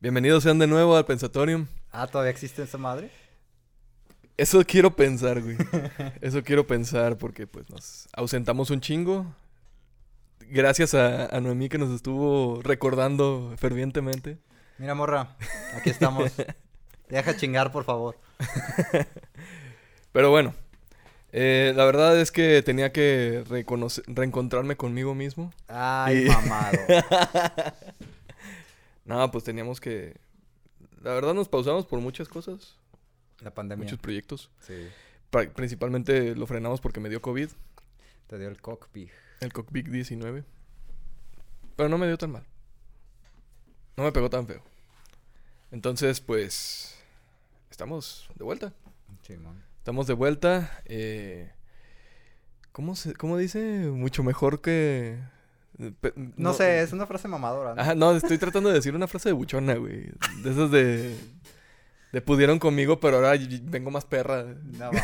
Bienvenidos sean de nuevo al Pensatorium. Ah, ¿todavía existe esa madre? Eso quiero pensar, güey. Eso quiero pensar porque pues nos ausentamos un chingo. Gracias a, a Noemí que nos estuvo recordando fervientemente. Mira, morra, aquí estamos. Deja chingar, por favor. Pero bueno, eh, la verdad es que tenía que reconocer, reencontrarme conmigo mismo. Ay, Y- mamado. No, pues teníamos que... La verdad nos pausamos por muchas cosas, La pandemia. muchos proyectos. Sí. Pra- Principalmente lo frenamos porque me dio COVID, Te dio el cockpit. el cockpit 19. Pero no me dio tan mal. No me pegó tan feo. Entonces, pues... Estamos de vuelta. Sí, man. Estamos de vuelta. eh, ¿cómo, se, ¿Cómo dice? Mucho mejor que... pe- No, sé, es una frase mamadora. ¿no? Ajá, no, estoy tratando de decir una frase de buchona, güey. De esas de... De pudieron conmigo, pero ahora vengo más perra. No.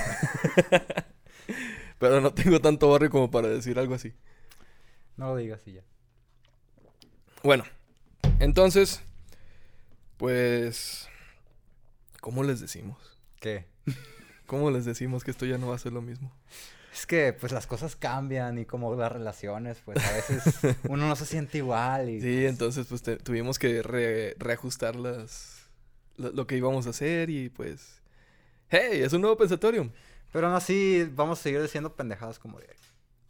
Pero no tengo tanto barrio como para decir algo así. no lo digas y ya. Bueno, entonces... Pues... ¿Cómo les decimos? ¿Qué? ¿Cómo les decimos que esto ya no va a ser lo mismo? Es que, pues, las cosas cambian y como las relaciones, pues, a veces uno no se siente igual y... Sí, entonces pues te- tuvimos que re- reajustar las, lo, lo que íbamos a hacer y pues... ¡Hey! Es un nuevo pensatorium. Pero aún así, vamos a seguir diciendo pendejadas como de...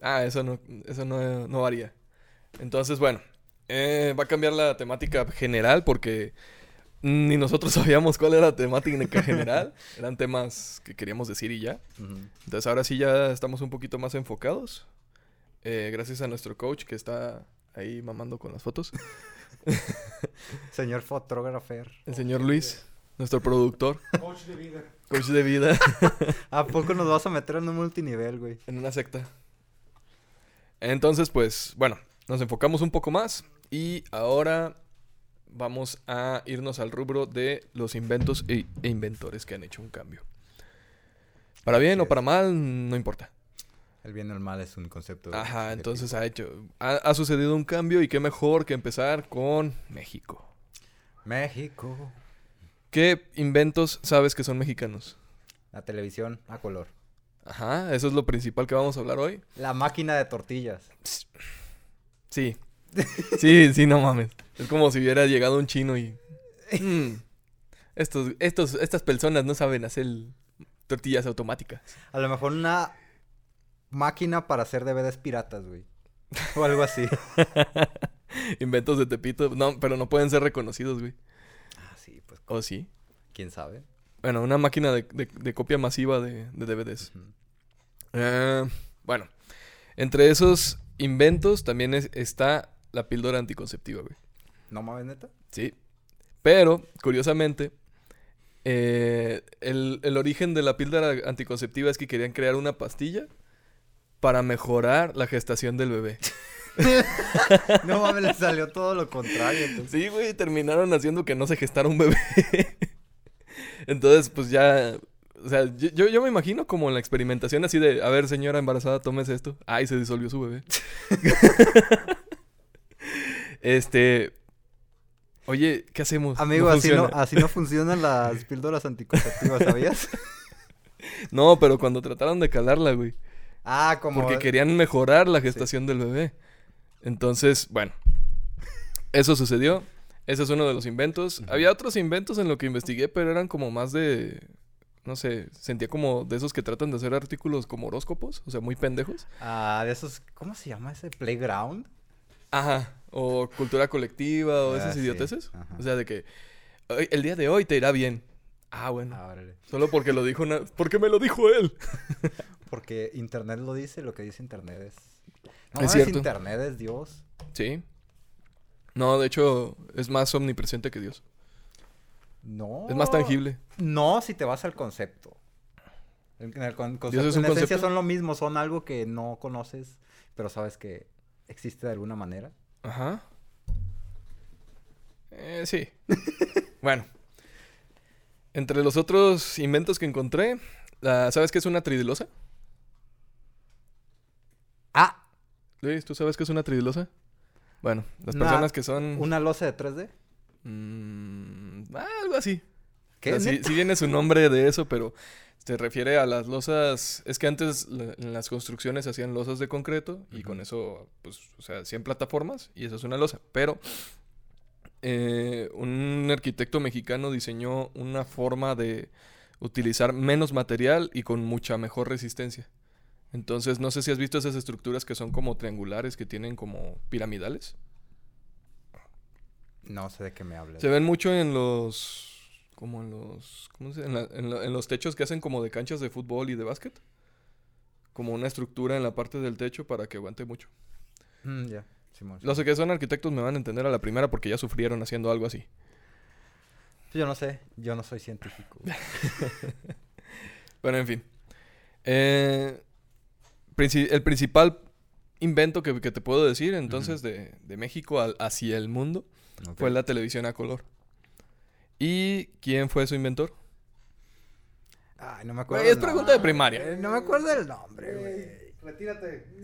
Ah, eso no, eso no, no varía. Entonces, bueno, eh, va a cambiar la temática general porque ni nosotros sabíamos cuál era la temática general. Eran temas que queríamos decir y ya. Entonces ahora sí ya estamos un poquito más enfocados. eh, gracias a nuestro coach que está ahí mamando con las fotos. Señor fotógrafo. El señor Luis, nuestro productor, Coach de vida. coach de vida ¿A poco nos vas a meter en un multinivel, güey? en una secta. Entonces, pues, bueno, nos enfocamos un poco más y ahora vamos a irnos al rubro de los inventos e, e inventores que han hecho un cambio. Para bien o para mal, no importa. El bien o el mal es un concepto. Ajá, entonces ha hecho, ha, ha sucedido un cambio y qué mejor que empezar con México. México. ¿Qué inventos sabes que son mexicanos? La televisión a color. Ajá, eso es lo principal que vamos a hablar hoy. La máquina de tortillas. Sí. Sí, sí, no mames. Es como si hubiera llegado un chino y. "Mm, estos, estos, estas personas no saben hacer tortillas automáticas. A lo mejor una máquina para hacer DVDs piratas, güey. O algo así. Inventos de Tepito. No, pero no pueden ser reconocidos, güey. ah, sí, pues ¿O sí? quién sabe. Bueno, una máquina de, de- de copia masiva de, de DVDs. Eh, bueno, entre esos inventos también es- está la píldora anticonceptiva, güey. ¿No mames, neta? Sí. Pero, curiosamente, eh, el, el origen de la píldora anticonceptiva es que querían crear una pastilla para mejorar la gestación del bebé. No mames, le salió todo lo contrario. entonces. Sí, güey, terminaron haciendo que no se gestara un bebé. Entonces, pues ya... O sea, yo, yo, me imagino como la experimentación así de, a ver, señora embarazada, tómese esto. Ay, se disolvió su bebé. este... Oye, ¿qué hacemos? Amigo, así, no, así no funcionan las píldoras anticonceptivas, ¿sabías? No, pero cuando trataron de calarla, güey. Ah, como... Porque querían mejorar la gestación del bebé. Entonces, bueno. Eso sucedió. Ese es uno de los inventos. Había otros inventos en lo que investigué, pero eran como más de... No sé, sentía como de esos que tratan de hacer artículos como horóscopos, o sea, muy pendejos. Ah, de esos... ¿Cómo se llama ese? ¿Playground? Ajá. O cultura colectiva o Ah, esas sí. idioteces. Ajá. O sea, de que "Hoy- el día de hoy te irá bien. Ah, bueno. Ah. Solo porque lo dijo una... Porque me lo dijo él. Porque internet lo dice, lo que dice internet es... No, Es cierto. internet es Dios. Sí. No, de hecho, es más omnipresente que Dios. No. Es más tangible. No, si te vas al concepto. En el con- concepto, es un en esencia son lo mismo, son algo que no conoces, pero sabes que existe de alguna manera. Ajá. Eh, sí. bueno. Entre los otros inventos que encontré, ¿sabes qué es una tridilosa? Ah, Luis, ¿tú sabes qué es una tridilosa? Bueno, las Una- personas que son... una losa de 3D. Mm, algo así. ¿Qué? O sea, sí, sí viene su nombre de eso, pero se refiere a las losas. Es que antes la- en las construcciones se hacían losas de concreto y con eso, pues, o sea, 100 plataformas y eso es una losa. Pero eh, un arquitecto mexicano diseñó una forma de utilizar menos material y con mucha mejor resistencia. Entonces, no sé si has visto esas estructuras que son como triangulares, que tienen como piramidales. No sé de qué me hablas. Se ven mucho en los. Como en los. ¿Cómo se En, la- en lo- en los techos que hacen como de canchas de fútbol y de básquet. Como una estructura en la parte del techo para que aguante mucho. Mm, ya, Simón. Los que son arquitectos me van a entender a la primera porque ya sufrieron haciendo algo así. Yo no sé, yo no soy científico. Pero en fin. Eh, princi- el principal invento que, que te puedo decir entonces de, de México al- hacia el mundo fue la televisión a color. ¿Y quién fue su inventor? Ay, no me acuerdo. Güey, es pregunta de primaria. Eh, No me acuerdo del nombre, güey. Retírate.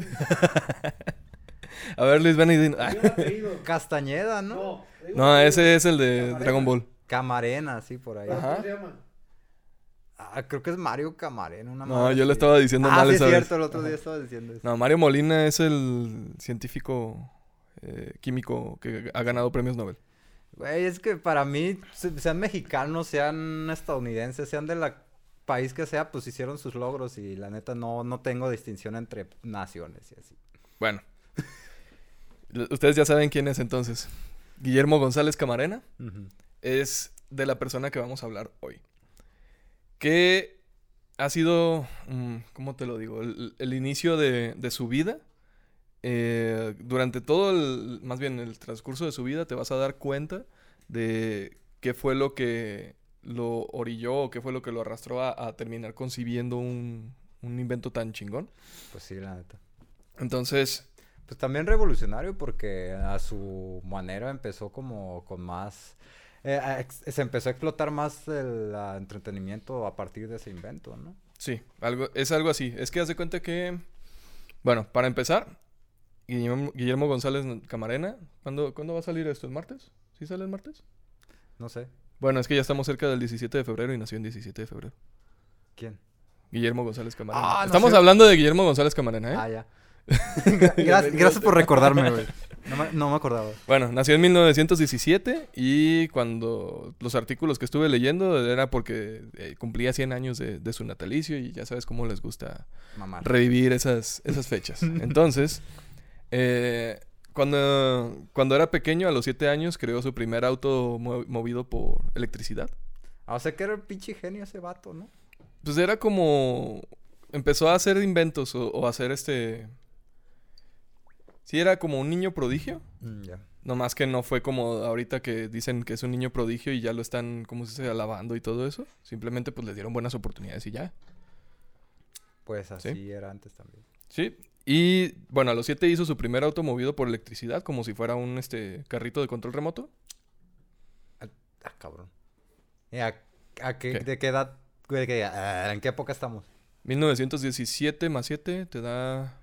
A ver, Luis, apellido. Castañeda, ¿no? No, ese es el de Camarena. Dragon Ball. Camarena, sí, por ahí. ¿Pero Ajá. ¿Cómo se llama? Ah, creo que es Mario Camarena, una No, yo lo así. estaba diciendo ah, mal sí, esa es vez. cierto, el otro día estaba diciendo eso. No, Mario Molina es el científico eh, químico que ha ganado premios Nobel. Güey, es que para mí, se- sean mexicanos, sean estadounidenses, sean del país que sea, pues hicieron sus logros y la neta no, no tengo distinción entre naciones y así. Bueno. Ustedes ya saben quién es entonces. Guillermo González Camarena es de la persona que vamos a hablar hoy. Que ha sido, mm, ¿cómo te lo digo? El, el inicio de, de su vida. Eh, durante todo el, más bien el transcurso de su vida, te vas a dar cuenta de qué fue lo que lo orilló o qué fue lo que lo arrastró a, a terminar concibiendo un, un invento tan chingón. Pues sí, la neta. Entonces, Pues también revolucionario porque a su manera empezó como con más... eh, ex- se empezó a explotar más el entretenimiento a partir de ese invento, ¿no? Sí, algo, es algo así. Es que haz de cuenta que, bueno, para empezar, Guillermo, Guillermo González Camarena, ¿cuándo, ¿cuándo va a salir esto? ¿El martes? ¿Sí sale el martes? No sé. Bueno, es que ya estamos cerca del 17 de febrero y nació en 17 de febrero. ¿Quién? Guillermo González Camarena. Ah, no estamos sé. hablando de Guillermo González Camarena, ¿eh? Ah, ya. gracias, gracias por recordarme, güey. No me, no me acordaba. Bueno, nació en 1917 y cuando los artículos que estuve leyendo era porque eh, cumplía 100 años de, de su natalicio y ya sabes cómo les gusta revivir esas, esas fechas. Entonces, eh, cuando, cuando era pequeño, a los 7 años, creó su primer auto mo- movido por electricidad. Ah, o sea que era el pinche genio ese vato, ¿no? Pues era como... Empezó a hacer inventos o, o hacer este... Sí, era como un niño prodigio. Mm, ya. Nomás que no fue como ahorita que dicen que es un niño prodigio y ya lo están, ¿cómo se dice?, alabando y todo eso. Simplemente pues le dieron buenas oportunidades y ya. Pues así Sí. era antes también. Sí. Y bueno, a los 7 hizo su primer auto movido por electricidad, como si fuera un este carrito de control remoto. Ah, cabrón. ¿Y a, a qué, ¿Qué? ¿De qué edad? que- ah, ¿En qué época estamos? 1917 más 7 te da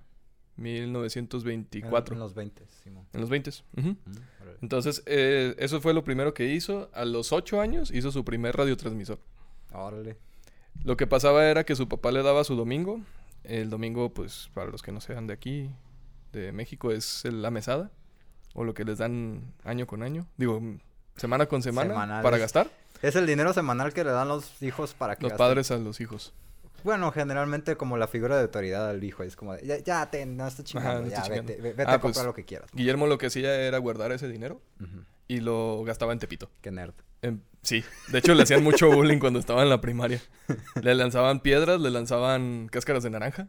1924. En, en los 20, Simón. En los 20. ujú. Mm. Entonces, eh, eso fue lo primero que hizo. A los 8 años hizo su primer radiotransmisor. Órale. Lo que pasaba era que su papá le daba su domingo. El domingo, pues, para los que no sean de aquí, de México, es el- la mesada. O lo que les dan año con año. Digo, semana con semana Semanales. para gastar. Es el dinero semanal que le dan los hijos para que Los gasten. padres a los hijos. Bueno, generalmente como la figura de autoridad del hijo. Es como de, ya, ya te, no estás chingando, no ya, chingando. vete, ve- vete Ah, a comprar pues, lo que quieras. Guillermo lo que hacía era guardar ese dinero y lo gastaba en Tepito. Qué nerd. En- sí, de hecho le hacían mucho bullying cuando estaba en la primaria. Le lanzaban piedras, le lanzaban cáscaras de naranja.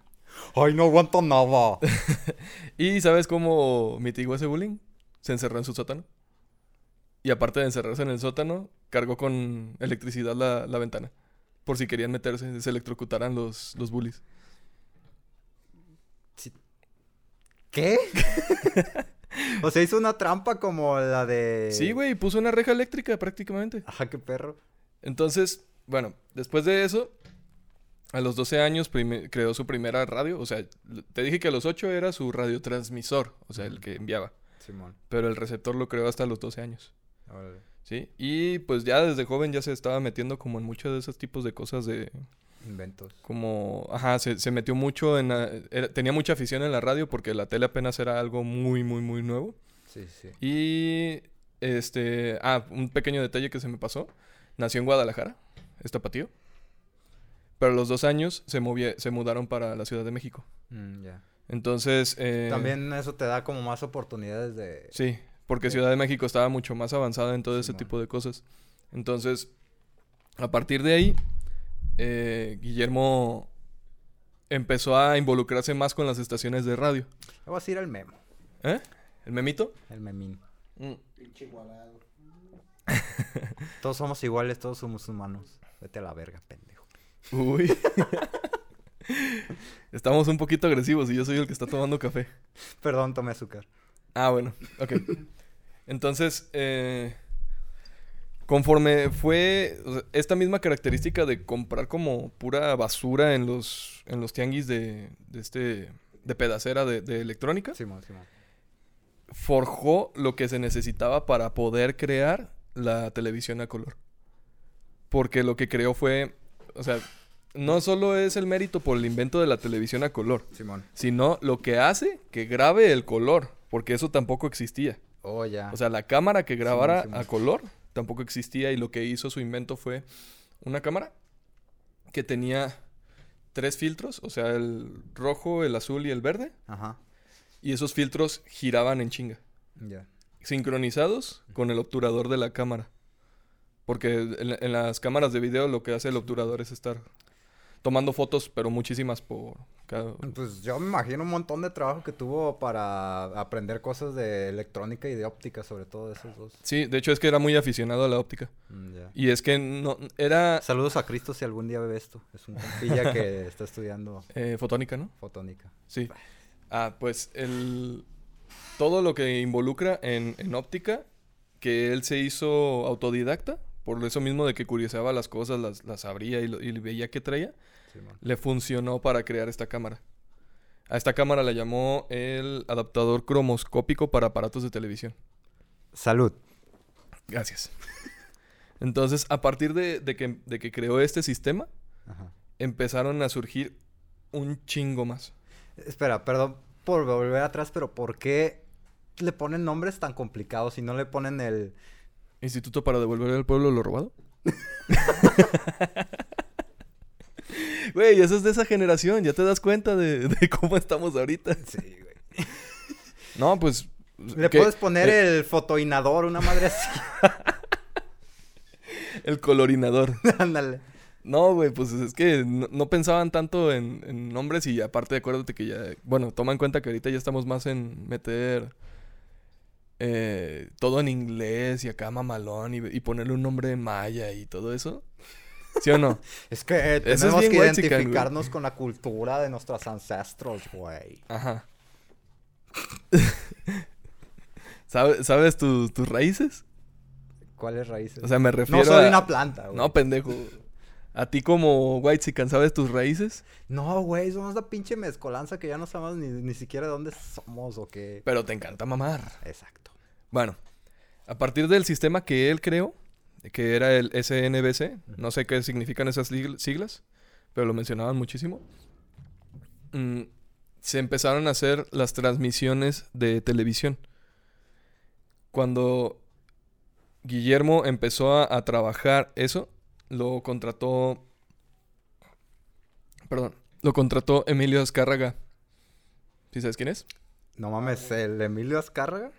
¡Ay, no aguanto nada! ¿Y sabes cómo mitigó ese bullying? Se encerró en su sótano. Y aparte de encerrarse en el sótano, cargó con electricidad la, la ventana. Por si querían meterse, se electrocutaran los, los bullies. ¿Qué? o sea, hizo una trampa como la de... Sí, güey, puso una reja eléctrica prácticamente. Ajá, qué perro. Entonces, bueno, después de eso, a los 12 años creó su primera radio. O sea, te dije que a los 8 era su radiotransmisor, o sea, el que enviaba. Simón. Pero el receptor lo creó hasta los 12 años. Órale. ¿sí? Y pues ya desde joven ya se estaba metiendo como en muchos de esos tipos de cosas de... Inventos. Como, ajá, se, se metió mucho en... la- era- tenía mucha afición en la radio porque la tele apenas era algo muy, muy, muy nuevo. Sí, sí. Y, este... Ah, un pequeño detalle que se me pasó. Nació en Guadalajara, es tapatío. Pero a los dos años se, movie- se mudaron para la Ciudad de México. Mm, ya. Entonces... eh, También eso te da como más oportunidades de... Sí, porque Ciudad de México estaba mucho más avanzada en todo ese tipo de cosas. Entonces, a partir de ahí, eh, Guillermo empezó a involucrarse más con las estaciones de radio. Voy a decir el memo, ¿Eh? ¿El memito? el memín. Mm. Pinche igualado. Todos somos iguales, todos somos humanos. Vete a la verga, pendejo. Uy. Estamos un poquito agresivos y yo soy el que está tomando café. Perdón, tomé azúcar. Ah, bueno, ok. Entonces, eh, conforme fue o sea, esta misma característica de comprar como pura basura en los, en los tianguis de, de este, de pedacera de, de electrónica, Simón, Simón. forjó lo que se necesitaba para poder crear la televisión a color. Porque lo que creó fue, o sea, no solo es el mérito por el invento de la televisión a color, Simón. sino lo que hace que grabe el color, porque eso tampoco existía. Oh, ya. O sea, la cámara que grabara Simón, a color tampoco existía y lo que hizo su invento fue una cámara que tenía tres filtros, o sea, el rojo, el azul y el verde, Ajá. y esos filtros giraban en chinga, Ya. sincronizados con el obturador de la cámara. Porque en, en las cámaras de video lo que hace el obturador es estar tomando fotos, pero muchísimas por cada... Pues yo me imagino un montón de trabajo que tuvo para aprender cosas de electrónica y de óptica, sobre todo de esos dos. Sí, de hecho es que era muy aficionado a la óptica. Mm. Y es que no era Saludos a Cristo si algún día ve esto. Es un compilla que está estudiando eh, fotónica, ¿no? fotónica. Sí. Ah, pues el todo lo que involucra en, en óptica, que él se hizo autodidacta, por eso mismo de que curioseaba las cosas, las, las abría y, lo- y veía qué traía, Le funcionó para crear esta cámara. A esta cámara la llamó el adaptador cromoscópico para aparatos de televisión. Salud. Gracias. Entonces, a partir de, de que, de que creó este sistema, Ajá. empezaron a surgir un chingo más. Espera, perdón por volver atrás, pero ¿por qué le ponen nombres tan complicados y no le ponen el... Instituto para devolver al pueblo lo robado. Güey, eso es de esa generación, ya te das cuenta de, de cómo estamos ahorita. Sí, güey. No, pues. Le puedes poner eh, el fotoinador, una madre así. el colorinador. Ándale. No, güey, pues es que no, no pensaban tanto en, en nombres y aparte acuérdate que ya. Bueno, toma en cuenta que ahorita ya estamos más en meter. eh, todo en inglés y acá mamalón y, y ponerle un nombre en maya y todo eso. ¿Sí o no? Es que eh, tenemos que güey. identificarnos con la cultura de nuestros ancestros, güey. Ajá. ¿Sabe- ¿Sabes tus- tus raíces? ¿Cuáles raíces? O sea, me refiero no soy a... una planta, güey. No, pendejo. A ti como White ¿sabes tus raíces? No, güey, somos la pinche mezcolanza que ya no sabemos ni, ni siquiera de dónde somos o qué. Pero te encanta mamar. Exacto. Bueno, a partir del sistema que él creó, que era el SNBC, no sé qué significan esas sigl- siglas, pero lo mencionaban muchísimo, mm, se empezaron a hacer las transmisiones de televisión. Cuando Guillermo empezó a, a trabajar eso, lo contrató... Perdón, lo contrató Emilio Azcárraga. ¿Sí sabes quién es? No mames, ¿el Emilio Azcárraga?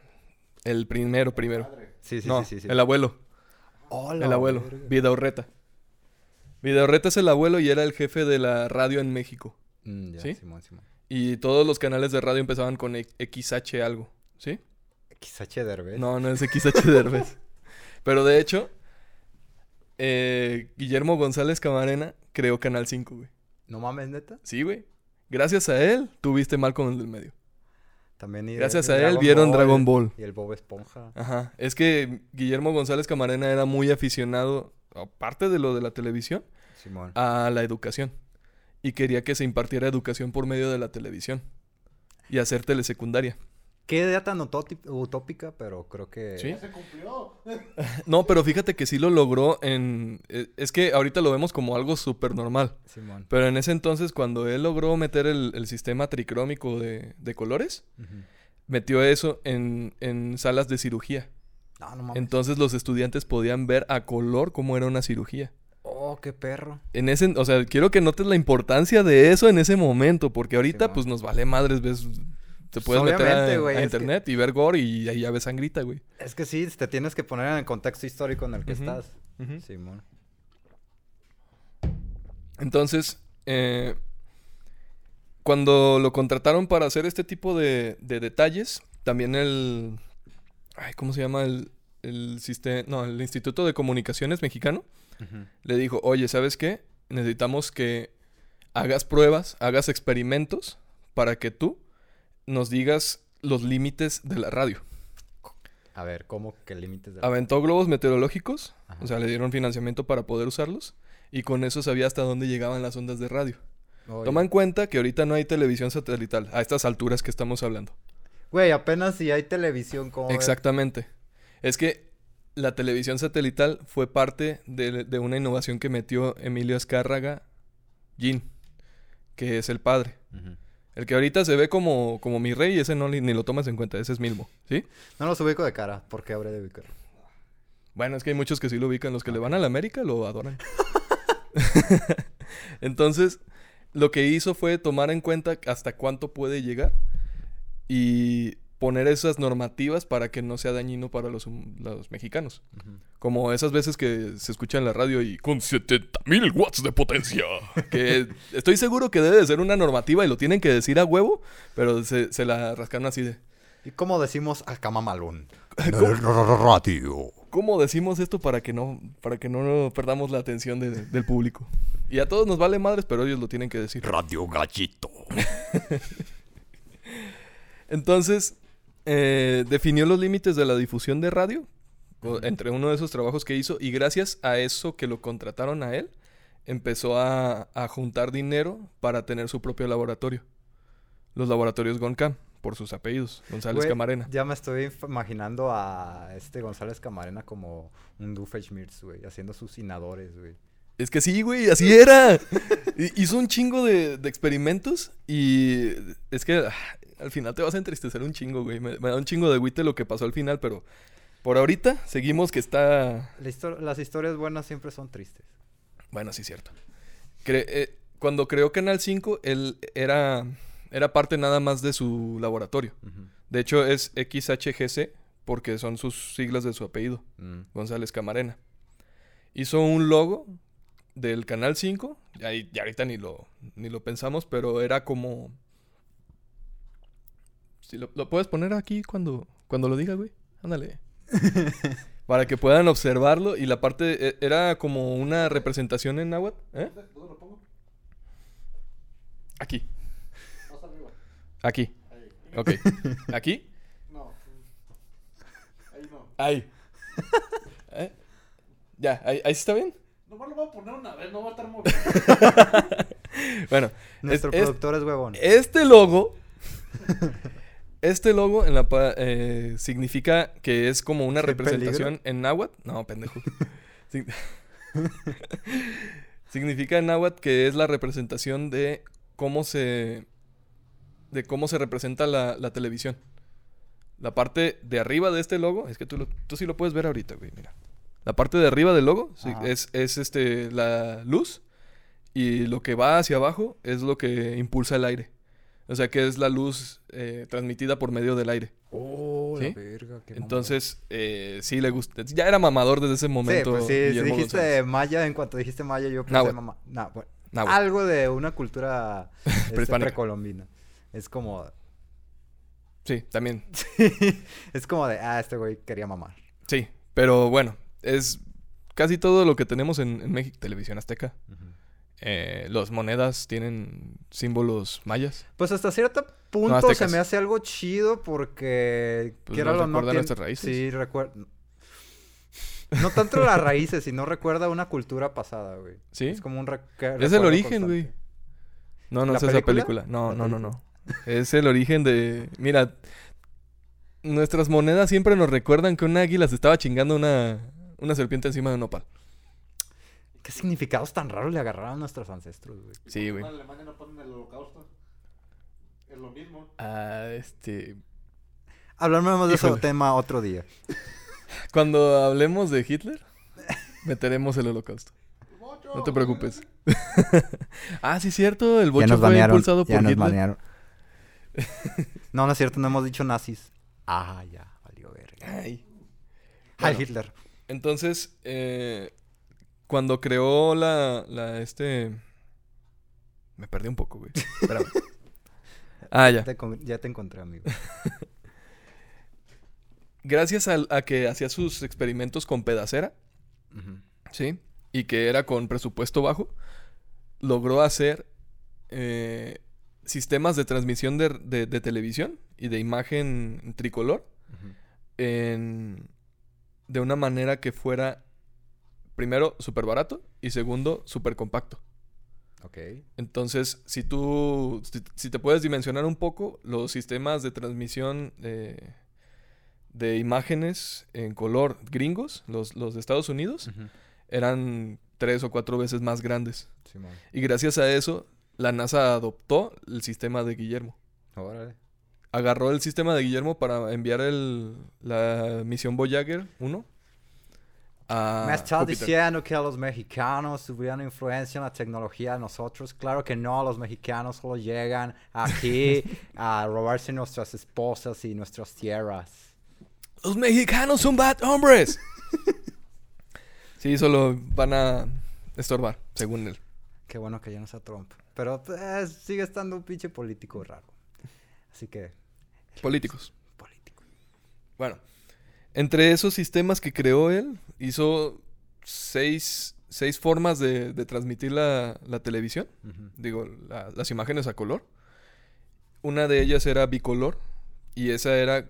El primero, primero. Sí, sí, no, sí, sí. sí. el abuelo. El abuelo, verga. Vidaurreta. Vidaurreta es el abuelo y era el jefe de la radio en México. Mm, ya, ¿Sí? Simón, Simón. Y todos los canales de radio empezaban con XH algo, ¿sí? XH Derbez. No, no es XH Derbez. Pero de hecho, eh, Guillermo González Camarena creó Canal 5, güey. No mames, neta. Sí, güey. Gracias a él, tuviste mal con el del medio. También y Gracias a él vieron Dragon Ball. Y el Bob Esponja. Ajá. Es que Guillermo González Camarena era muy aficionado, aparte de lo de la televisión, Simón. a la educación. Y quería que se impartiera educación por medio de la televisión. Y hacer telesecundaria. Qué idea tan utópica, pero creo que... Sí. Se cumplió. No, pero fíjate que sí lo logró en... eh, Es que ahorita lo vemos como algo súper normal. Simón. Pero en ese entonces, cuando él logró meter el, el sistema tricrómico de, de colores, metió eso en, en salas de cirugía. No, no mames. Entonces los estudiantes podían ver a color cómo era una cirugía. Oh, qué perro. En ese, o sea, quiero que notes la importancia de eso en ese momento, porque ahorita Simón. pues nos vale madres, ves, te puedes meter obviamente, a, que- internet y ver gore y ahí ya ves sangrita, güey. Es que sí, te tienes que poner en el contexto histórico en el que estás. Ujú. Simón. Entonces, eh, cuando lo contrataron para hacer este tipo de, de detalles, también el... Ay, ¿cómo se llama? El, el sistema... No, el Instituto de Comunicaciones Mexicano le dijo, oye, ¿sabes qué? Necesitamos que hagas pruebas, hagas experimentos para que tú nos digas los límites de la radio. A ver, ¿cómo que límites de la- Aventó globos meteorológicos, Ajá. o sea, le dieron financiamiento para poder usarlos, y con eso sabía hasta dónde llegaban las ondas de radio. Oye. Toma en cuenta que ahorita no hay televisión satelital, a estas alturas que estamos hablando. Güey, apenas si hay televisión, como Exactamente. Es que la televisión satelital fue parte de, de una innovación que metió Emilio Azcárraga Gin, que es el padre. El que ahorita se ve como, como mi rey, ese no ni, lo tomas en cuenta, ese es Milmo, ¿sí? No los ubico de cara, porque habré de ubicar. Bueno, es que hay muchos que sí lo ubican, los que le van a la América lo adoran. Entonces, lo que hizo fue tomar en cuenta hasta cuánto puede llegar y poner esas normativas para que no sea dañino para los, mexicanos. Como esas veces que se escucha en la radio y con 70.000 watts de potencia. que estoy seguro que debe de ser una normativa y lo tienen que decir a huevo, pero se, se la rascaron así de... ¿Y cómo decimos Alcamamalón? Radio. ¿Cómo decimos esto para que no, para que no perdamos la atención de- del público? Y a todos nos vale madres, pero ellos lo tienen que decir. Radio Gallito. Entonces, eh, definió los límites de la difusión de radio entre uno de esos trabajos que hizo y gracias a eso que lo contrataron a él, empezó a, a juntar dinero para tener su propio laboratorio. Los laboratorios Goncam, por sus apellidos, González Güey, Camarena. Ya me estoy imaginando a este González Camarena como un Doofenshmirtz, güey, haciendo sus inadores, güey. Es que sí, güey, así era. Hi- Hizo un chingo de, de experimentos y es que ah, al final te vas a entristecer un chingo, güey. Me, me da un chingo de agüite lo que pasó al final, pero por ahorita seguimos que está... La las historias buenas siempre son tristes. Bueno, sí, cierto. Cre- eh, cuando creó Canal 5, él era, era parte nada más de su laboratorio. De hecho, es XHGC porque son sus siglas de su apellido. Mm. González Camarena. Hizo un logo del Canal 5, y, ahí- y ahorita ni lo, ni lo pensamos, pero era como... Si lo, lo puedes poner aquí cuando, cuando lo diga, güey. Ándale. Para que puedan observarlo y la parte e- era como una representación en náhuatl. ¿Eh? ¿Dónde lo pongo? Aquí. Aquí. Ahí. Ok. Aquí. No. Ahí no. Ahí. ¿Eh? Ya, ahí, ahí sí está bien. Nomás lo voy a poner una vez, no va a estar moviendo. Bueno, Nuestro es- es- productor es huevón. Este logo. este logo en la eh, significa que es como una ¿Qué representación en náhuatl. No, pendejo. Sig- significa en náhuatl que es la representación de cómo se. de cómo se representa la, la televisión. La parte de arriba de este logo, es que tú, lo- tú sí lo puedes ver ahorita, güey, mira. La parte de arriba del logo sí, es, es este, la luz y lo que va hacia abajo es lo que impulsa el aire. O sea que es la luz eh, transmitida por medio del aire. Oh, ¿Sí? la verga, qué Entonces, eh, sí le gusta. Ya era mamador desde ese momento. Sí, pues sí, si Guillermo dijiste González. maya, en cuanto dijiste maya, yo pensé Náhuatl. mamá. Nah, bueno, algo de una cultura este, precolombina. Es como, Sí, también. es como de, ah, este güey quería mamar. Sí, pero bueno, es casi todo lo que tenemos en, en México. Televisión Azteca. Eh, las monedas tienen símbolos mayas. Pues hasta cierto punto se me hace algo chido porque Pues quiera nos o no recuerda tien- nuestras raíces. Sí, recuerda. No tanto las raíces, sino recuerda una cultura pasada, güey. ¿Sí? Es como un Es el origen, constante. güey. No, no ¿La es esa película? No, ¿La no, no, no. Es el origen de. Mira, nuestras monedas siempre nos recuerdan que un águila se estaba chingando una, una serpiente encima de un nopal. ¿Qué significados tan raros le agarraron a nuestros ancestros, güey? Sí, güey. En Alemania no ponen el holocausto. Es lo mismo. Ah, este... Hablaremos de ese tema otro día. Cuando hablemos de Hitler, meteremos el holocausto. No te preocupes. ah, sí, cierto. El bocho fue banearon. impulsado Ya por nos Hitler. banearon. no, no es cierto, no hemos dicho nazis. Ah, ya, valió verga. Ay. Heil Bueno. Hitler. Entonces, eh, cuando creó la, la, este... Me perdí un poco, güey. Espérame. ah, ya. Te ya te encontré, amigo. Gracias a, que hacía sus experimentos con pedacera. ¿sí? Y que era con presupuesto bajo, logró hacer eh, sistemas de transmisión de, de- de televisión y de imagen tricolor en- de una manera que fuera, primero, súper barato y segundo, súper compacto. Ok. Entonces, si tú, si, si te puedes dimensionar un poco, los sistemas de transmisión de, de imágenes en color gringos, los, los de Estados Unidos, eran tres o cuatro veces más grandes. Simón. Y gracias a eso, la NASA adoptó el sistema de Guillermo. Órale. Agarró el sistema de Guillermo para enviar el, la misión Voyager 1 a Me estás Júpiter. diciendo que los mexicanos tuvieron influencia en la tecnología de nosotros. Claro que no, los mexicanos solo llegan aquí a robarse nuestras esposas y nuestras tierras. Los mexicanos son bad hombres. sí, solo van a estorbar, según él. Qué bueno que ya no sea Trump. Pero pues, sigue estando un pinche político raro. Así que, Políticos. político. Bueno, entre esos sistemas que creó él, hizo seis, seis formas de, de transmitir la, la televisión. Digo, la- las imágenes a color. Una de ellas era bicolor. Y esa era,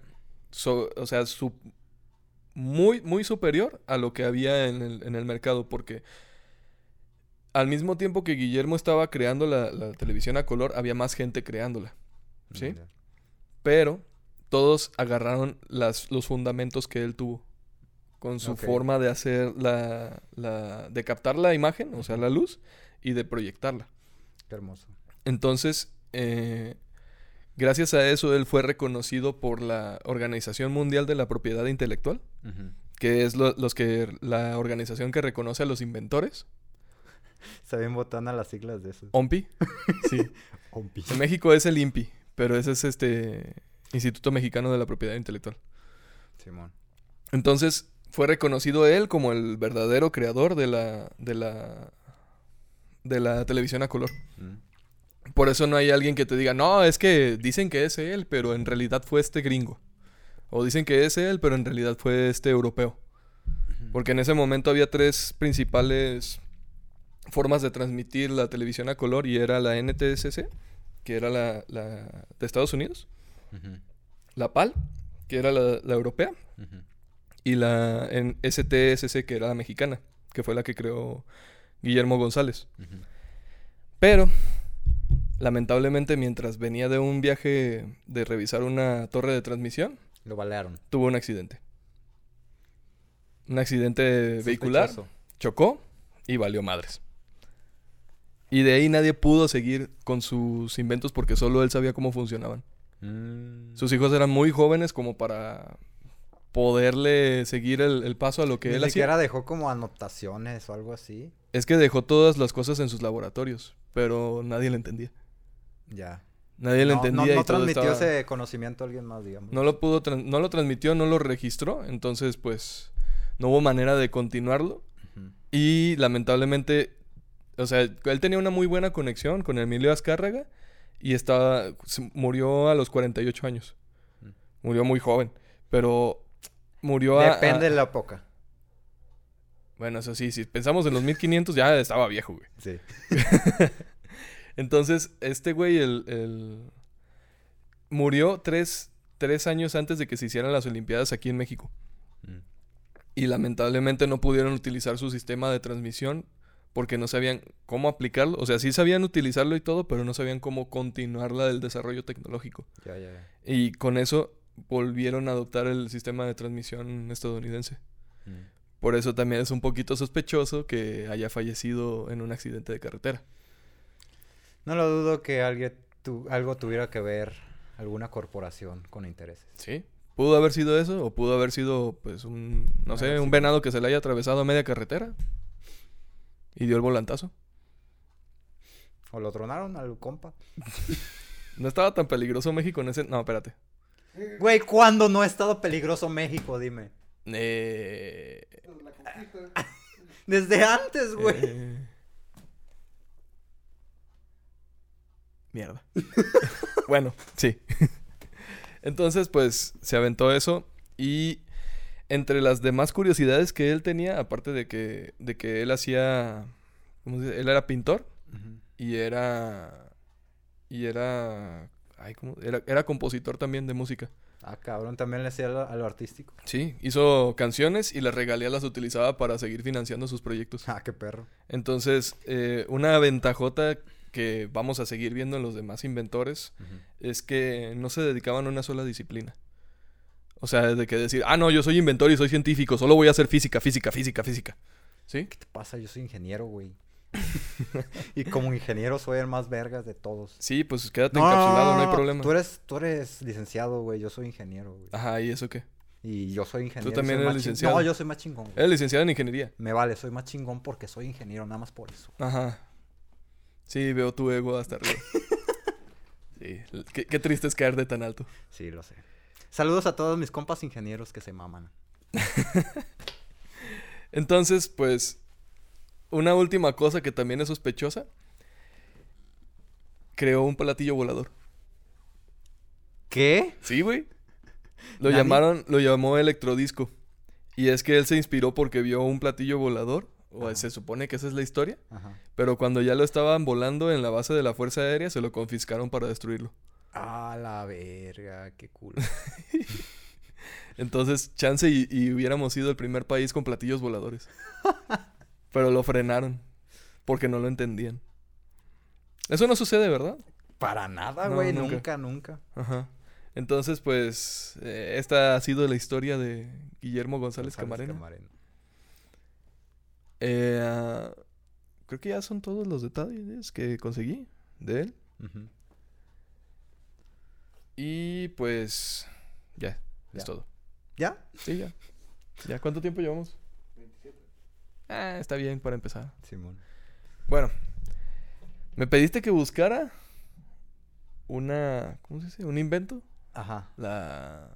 so- o sea, su- muy, muy superior a lo que había en el, en el mercado. Porque al mismo tiempo que Guillermo estaba creando la, la televisión a color, había más gente creándola. ¿Sí? Pero todos agarraron las, los fundamentos que él tuvo. Con su forma de hacer la, la... de captar la imagen, o sea, la luz, y de proyectarla. Qué hermoso. Entonces, eh, gracias a eso, él fue reconocido por la Organización Mundial de la Propiedad Intelectual, que es lo- los que la organización que reconoce a los inventores, Se bien botana las siglas de eso. OMPI. Sí. Ompi. En México es el INPI, pero ese es este Instituto Mexicano de la Propiedad Intelectual. Simón. Entonces, fue reconocido él como el verdadero creador de la de la de la televisión a color. Mm. Por eso no hay alguien que te diga, no, es que dicen que es él, pero en realidad fue este gringo. O dicen que es él, pero en realidad fue este europeo. Porque en ese momento había tres principales formas de transmitir la televisión a color y era la NTSC, que era la, la de Estados Unidos, la PAL, que era la, la europea, y la en STSC, que era la mexicana, que fue la que creó Guillermo González. Pero, lamentablemente, mientras venía de un viaje de revisar una torre de transmisión, Lo balearon. tuvo un accidente. Un accidente vehicular, chocó y valió madres. Y de ahí nadie pudo seguir con sus inventos porque solo él sabía cómo funcionaban. Mm. Sus hijos eran muy jóvenes como para poderle seguir el, el paso a lo que Ni él hacía. siquiera dejó como anotaciones o algo así. Es que dejó todas las cosas en sus laboratorios, pero nadie le entendía. Ya. Nadie le no, entendía no, y no todo transmitió estaba- ese conocimiento a alguien más, digamos. No lo pudo, no lo transmitió, no lo registró, entonces pues no hubo manera de continuarlo y lamentablemente, o sea, él tenía una muy buena conexión con Emilio Azcárraga y estaba, murió a los 48 años, Mm. murió muy joven, pero murió a... Depende a- de la época. Bueno, eso sí, si pensamos en los 1500 ya estaba viejo, güey. Sí. Entonces, este güey, el, el- murió tres, tres años antes de que se hicieran las Olimpiadas aquí en México. Mm. Y lamentablemente no pudieron utilizar su sistema de transmisión porque no sabían cómo aplicarlo. O sea, sí sabían utilizarlo y todo, pero no sabían cómo continuarla del desarrollo tecnológico. Ya, ya, ya. Y con eso volvieron a adoptar el sistema de transmisión estadounidense. Mm. Por eso también es un poquito sospechoso que haya fallecido en un accidente de carretera. No lo dudo que alguien tu- algo tuviera que ver alguna corporación con intereses. Sí. ¿Pudo haber sido eso? ¿O pudo haber sido, pues, un, no sé, un venado que se le haya atravesado a media carretera? Y dio el volantazo. O lo tronaron al compa. No estaba tan peligroso México en ese... No, espérate. Güey, ¿cuándo no ha estado peligroso México? Dime. Eh... Desde antes, güey. eh, Mierda. bueno, sí. Entonces, pues, se aventó eso. Y entre las demás curiosidades que él tenía, aparte de que, de que él hacía... ¿Cómo se dice? Él era pintor. Y era. Y era. Ay, ¿cómo? Era, era compositor también de música. Ah, cabrón, también le hacía lo, a lo artístico. Sí, hizo canciones y las regalías las utilizaba para seguir financiando sus proyectos. Ah, qué perro. Entonces, eh, una ventajota que vamos a seguir viendo en los demás inventores es que no se dedicaban a una sola disciplina. O sea, de que decir, ah, no, yo soy inventor y soy científico, solo voy a hacer física, física, física, física. ¿Sí? ¿Qué te pasa? Yo soy ingeniero, güey. y como ingeniero soy el más vergas de todos. Sí, pues quédate encapsulado, no hay problema. Tú eres, tú eres licenciado, güey. Yo soy ingeniero, güey. Ajá, ¿y eso qué? Y yo soy ingeniero. y también eres licenciado. No, yo soy más chingón. güey. Eres licenciado en ingeniería. Me vale, soy más chingón porque soy ingeniero, nada más por eso. Ajá. Sí, veo tu ego hasta arriba. Sí, qué, qué triste es caer de tan alto. Sí, lo sé. Saludos a todos mis compas ingenieros que se maman. Entonces, pues, una última cosa que también es sospechosa. Creó un platillo volador. ¿Qué? Sí, güey. Lo llamaron, lo llamó electrodisco. Y es que él se inspiró porque vio un platillo volador. O Ajá. se supone que esa es la historia. Ajá. Pero cuando ya lo estaban volando en la base de la Fuerza Aérea, se lo confiscaron para destruirlo. Ah, la verga, qué cool. Entonces, chance y, y hubiéramos sido el primer país con platillos voladores. Pero lo frenaron. Porque no lo entendían. Eso no sucede, ¿verdad? Para nada, No, güey, nunca. nunca, nunca. Ajá. Entonces, pues, eh, esta ha sido la historia de Guillermo González, González Camarena. Camarena. Eh, ah, creo que ya son todos los detalles que conseguí de él. Ujú. Y pues, ya, es todo. ¿Ya? Sí, ya. ¿Ya cuánto tiempo llevamos? 27. Ah, está bien para empezar. Simón. Bueno, me pediste que buscara una, ¿cómo se dice? Un invento, Ajá. la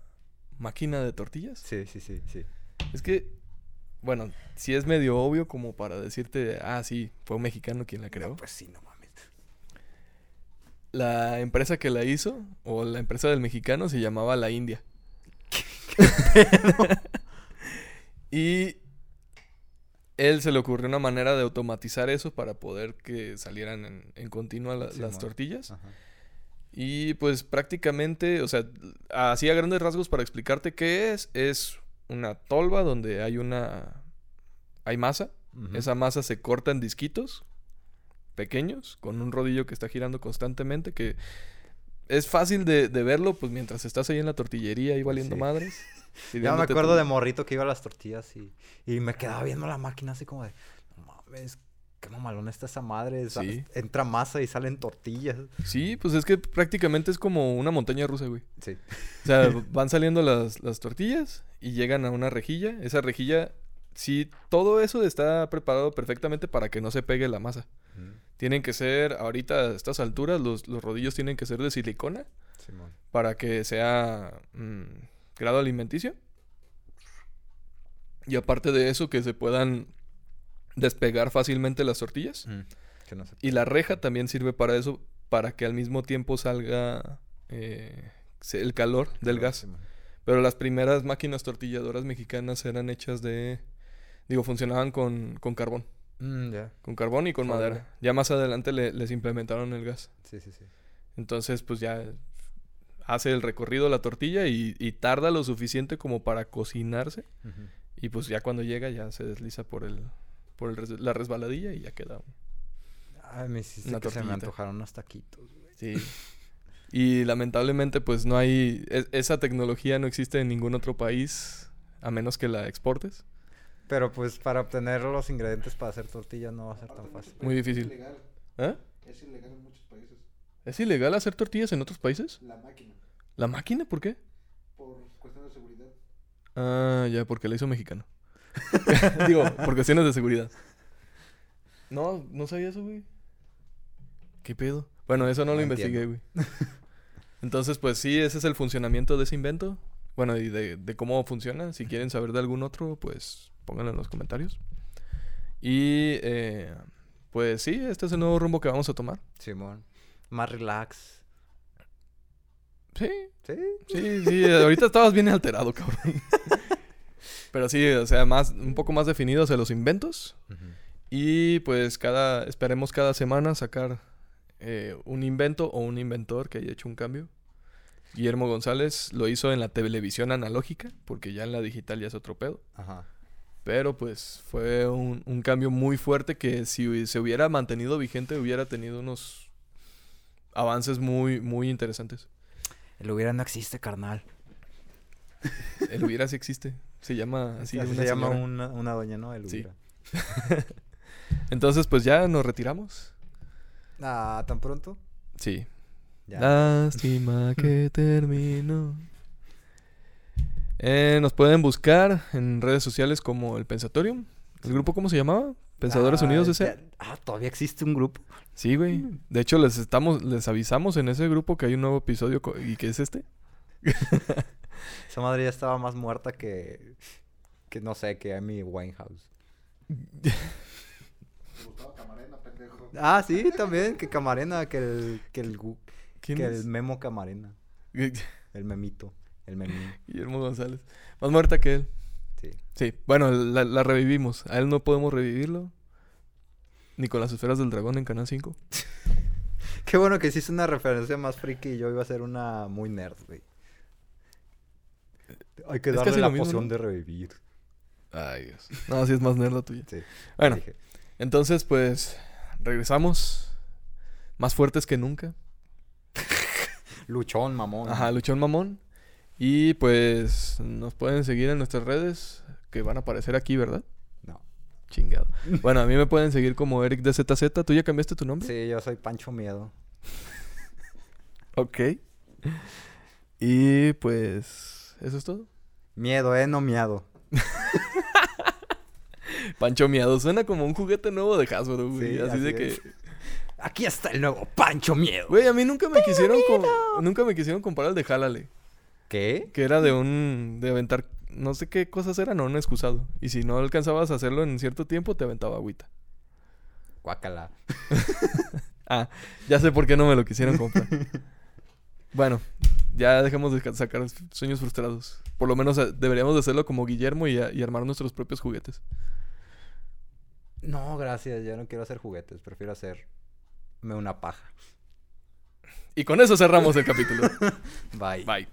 máquina de tortillas. Sí, sí, sí, sí. Es que, bueno, sí es medio obvio como para decirte, ah, sí, fue un mexicano quien la creó. No, pues sí, no. La empresa que la hizo, o la empresa del mexicano, se llamaba La India. y él se le ocurrió una manera de automatizar eso para poder que salieran en, en continua la- las tortillas. Ajá. Y pues prácticamente, o sea, así a grandes rasgos para explicarte qué es, es una tolva donde hay una... hay masa. Esa masa se corta en disquitos pequeños con un rodillo que está girando constantemente que es fácil de, de verlo pues mientras estás ahí en la tortillería y valiendo Sí. madres. Ya me acuerdo de morrito que iba a las tortillas y, y me quedaba viendo la máquina así como de, no mames, qué mamalón está esa madre. Sí. Entra masa y salen tortillas. Sí, pues es que prácticamente es como una montaña rusa, güey. Sí. O sea, van saliendo las, las tortillas y llegan a una rejilla. Esa rejilla, sí, todo eso está preparado perfectamente para que no se pegue la masa. Tienen que ser, ahorita a estas alturas, los, los rodillos tienen que ser de silicona Simón. para que sea mm, grado alimenticio. Y aparte de eso, que se puedan despegar fácilmente las tortillas. Que no se Y la reja también sirve para eso, para que al mismo tiempo salga eh, el calor del gas. Simón. Pero las primeras máquinas tortilladoras mexicanas eran hechas de... Digo, funcionaban con, con carbón. Mm. Con carbón y con madera. Ya más adelante le- les implementaron el gas. Sí, sí, sí. Entonces, pues ya hace el recorrido la tortilla y, y tarda lo suficiente como para cocinarse. Y pues ya cuando llega ya se desliza por el por el res- la resbaladilla y ya queda. Ay, me hiciste Una que se me antojaron unos taquitos, güey. Sí. Y lamentablemente, pues no hay. e- esa tecnología no existe en ningún otro país, a menos que la exportes. Pero pues para obtener los ingredientes para hacer tortillas no va a ser Aparte, tan fácil. Muy difícil. Es ilegal. ¿Eh? Es ilegal en muchos países. ¿Es ilegal hacer tortillas en otros países? La máquina. ¿La máquina? ¿Por qué? Por cuestiones de seguridad. Ah, ya, porque la hizo mexicano. Digo, por cuestiones de seguridad. No, no sabía eso, güey. ¿Qué pedo? Bueno, eso no, No lo investigué, güey. Entonces, pues sí, ese es el funcionamiento de ese invento. Bueno, y de, de cómo funciona. Si quieren saber de algún otro, pues pónganlo en los comentarios. Y, eh, pues sí, este es el nuevo rumbo que vamos a tomar. Simón. Más relax. Sí, Sí. Sí, sí, ahorita estabas bien alterado, cabrón. Pero sí, o sea, más, un poco más definido hacia los inventos. Y pues cada, esperemos cada semana sacar eh, un invento o un inventor que haya hecho un cambio. Guillermo González lo hizo en la televisión analógica, porque ya en la digital ya es otro pedo. Ajá. Pero pues fue un, un cambio muy fuerte que si se hubiera mantenido vigente hubiera tenido unos avances muy, muy interesantes. El hubiera no existe, carnal. El hubiera sí existe. Se llama así. Así una se llama una, una doña, ¿no? El Sí. hubiera. Entonces, pues ya nos retiramos. Ah, ¿tan pronto? Sí. Ya. Lástima que terminó. Eh, nos pueden buscar en redes sociales como el Pensatorium. ¿El grupo cómo se llamaba? ¿Pensadores Ah, Unidos ese? Ah, todavía existe un grupo. Sí, güey. De hecho, les estamos, les avisamos en ese grupo que hay un nuevo episodio y que es este. Esa madre ya estaba más muerta que. Que no sé, que Amy Winehouse. Me gustaba Camarena, pendejo. Ah, sí, también. Que Camarena, que el. Que el, gu- ¿Quién que es? el Memo Camarena. El memito. El memín. Guillermo González. Más muerta que él. Sí. Sí, bueno, la, la revivimos. A él no podemos revivirlo. Ni con las esferas del dragón en Canal 5. Qué bueno que hiciste una referencia más friki y yo iba a ser una muy nerd, güey. Hay que Es darle la mismo, poción ¿no? de revivir. Ay, Dios. No, sí es más nerd la tuya. Sí. Bueno, entonces, pues, regresamos. Más fuertes que nunca. Luchón, mamón. Ajá, Luchón Mamón. Y pues, nos pueden seguir en nuestras redes. Que van a aparecer aquí, ¿verdad? No. Chingado. Bueno, a mí me pueden seguir como Eric de ZZ. ¿Tú ya cambiaste tu nombre? Sí, yo soy Pancho Miedo. Ok. Y pues, eso es todo. Miedo, eh, no miado. Pancho Miado. Suena como un juguete nuevo de Hasbro, güey. Sí, así, así de es. que... Aquí está el nuevo Pancho Miedo. Güey, a mí nunca me quisieron... Nunca me quisieron comprar el de Jálale. ¿Qué? Que era de un... De aventar... No sé qué cosas eran, no, un excusado. Y si no alcanzabas a hacerlo en cierto tiempo, te aventaba agüita. Guácala. Ah, ya sé por qué no me lo quisieron comprar. bueno, ya dejemos de ca- sacar sueños frustrados. Por lo menos eh, deberíamos de hacerlo como Guillermo y, a- y armar nuestros propios juguetes. No, gracias. Yo no quiero hacer juguetes. Prefiero hacerme una paja. Y con eso cerramos el capítulo. Bye. Bye.